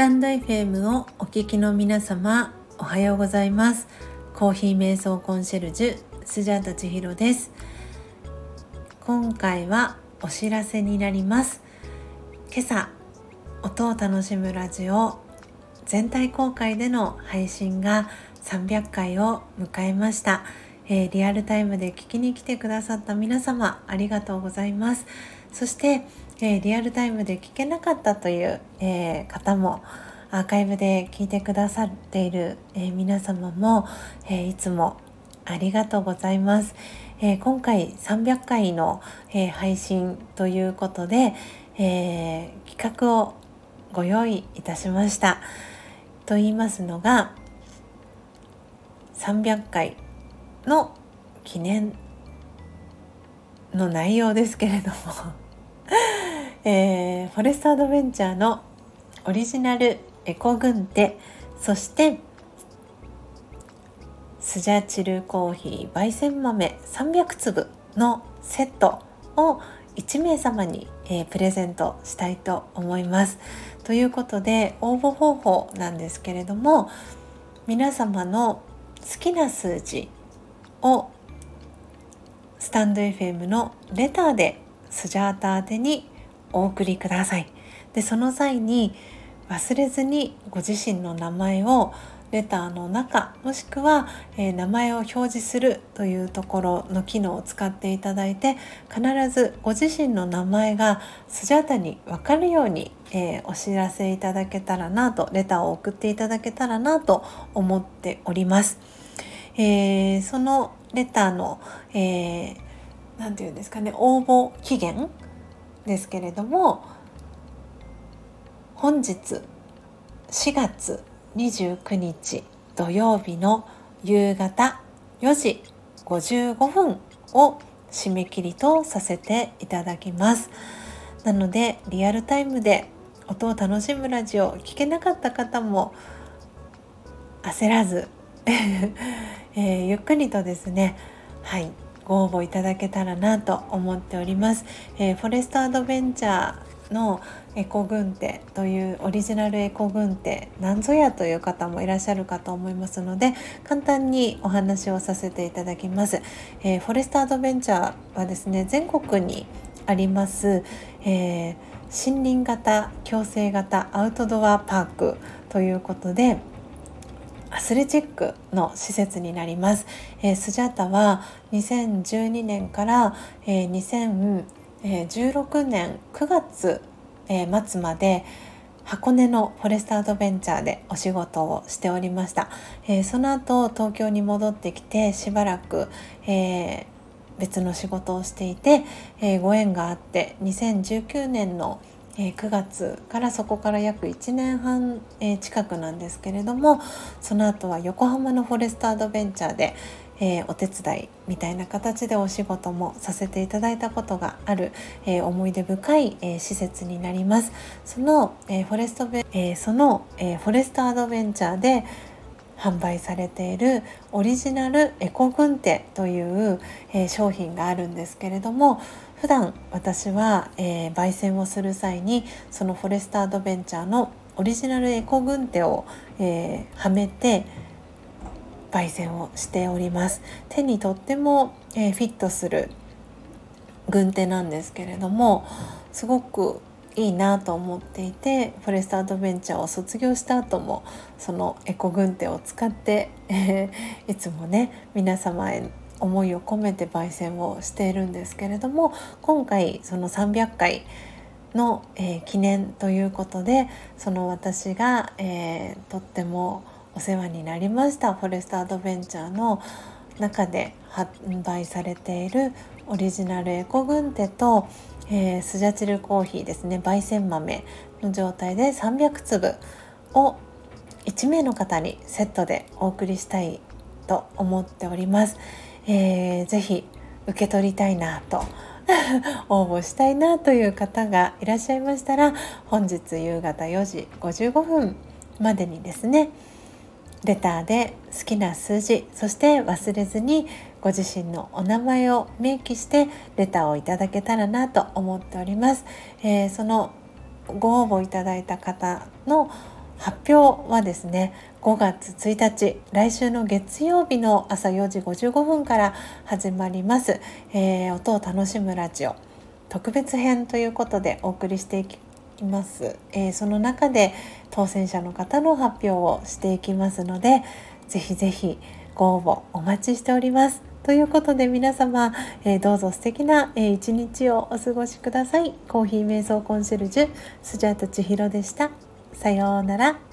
タンド FM をお聞きの皆様おはようございます。コーヒー瞑想コンシェルジュスジャータ千尋です。今回はお知らせになります。今朝音を楽しむラジオ全体公開での配信が300回を迎えました、えー、リアルタイムで聞きに来てくださった皆様ありがとうございますそして、えー、リアルタイムで聞けなかったという、えー、方もアーカイブで聞いてくださっている、え皆様も、えいつもありがとうございます。え今回300回の、え配信ということで、え企画をご用意いたしました。と言いますのが300回の記念の内容ですけれども えー、フォレストアドベンチャーのオリジナルエコ軍手そしてスジャチルコーヒー焙煎豆300粒のセットを1名様に、えー、プレゼントしたいと思います。ということで応募方法なんですけれども皆様の好きな数字をスタンド FM のレターでスジャータ宛てにお送りください。でその際に忘れずにご自身の名前をレターの中もしくは、えー、名前を表示するというところの機能を使っていただいて必ずご自身の名前がスジャータに分かるように、えー、お知らせいただけたらなとレターを送っていただけたらなと思っております。えー、そのレターの、えー、て言うんですかね応募期限ですけれども本日4月29日土曜日の夕方4時55分を締め切りとさせていただきます。なのでリアルタイムで音を楽しむラジオを聞けなかった方も焦らずえー、ゆっくりとですねはいご応募いただけたらなと思っております、えー、フォレストアドベンチャーのエコ軍手というオリジナルエコ軍手なんぞやという方もいらっしゃるかと思いますので簡単にお話をさせていただきます、えー、フォレストアドベンチャーはですね全国にあります、え、森林型共生型アウトドアパークということでアスレチックの施設になります、えー、スジャタは2012年から、えー、2016年9月、えー、末まで箱根のフォレストアドベンチャーでお仕事をしておりました、えー、その後東京に戻ってきてしばらく、えー、別の仕事をしていて、えー、ご縁があって2019年のえ9月からそこから約1年半、え近くなんですけれどもその後は横浜のフォレストアドベンチャーで、えお手伝いみたいな形でお仕事もさせていただいたことがある、え思い出深い、え施設になります。その、えフォレストベ、えその、えフォレストアドベンチャーで販売されているオリジナルエコ軍手という、え商品があるんですけれども普段私は、えー、焙煎をする際にそのフォレストアドベンチャーのオリジナルエコ軍手を、えー、はめて焙煎をしております。手にとっても、えー、フィットする軍手なんですけれどもすごくいいなと思っていてフォレストアドベンチャーを卒業した後もそのエコ軍手を使って、えー、いつもね皆様へ思いを込めて焙煎をしているんですけれども今回その300回の、えー、記念ということでその私が、えー、とってもお世話になりましたフォレストアドベンチャーの中で販売されているオリジナルエコ軍手と、えー、スジャチルコーヒーですね焙煎豆の状態で300粒を1名の方にセットでお送りしたいと思っております。えー、ぜひ受け取りたいなと 応募したいなという方がいらっしゃいましたら本日夕方4時55分までにですねレターで好きな数字そして忘れずにご自身のお名前を明記してレターをいただけたらなと思っております、えー、そのご応募いただいた方の発表はですね5月1日来週の月曜日の朝4時55分から始まります、えー、音を楽しむラジオ特別編ということでお送りしていきます、えー、その中で当選者の方の発表をしていきますのでぜひぜひご応募お待ちしております。ということで皆様、えー、どうぞ素敵な、えー、一日をお過ごしください。コーヒー瞑想コンシェルジュスジャータ千尋でした。さようなら。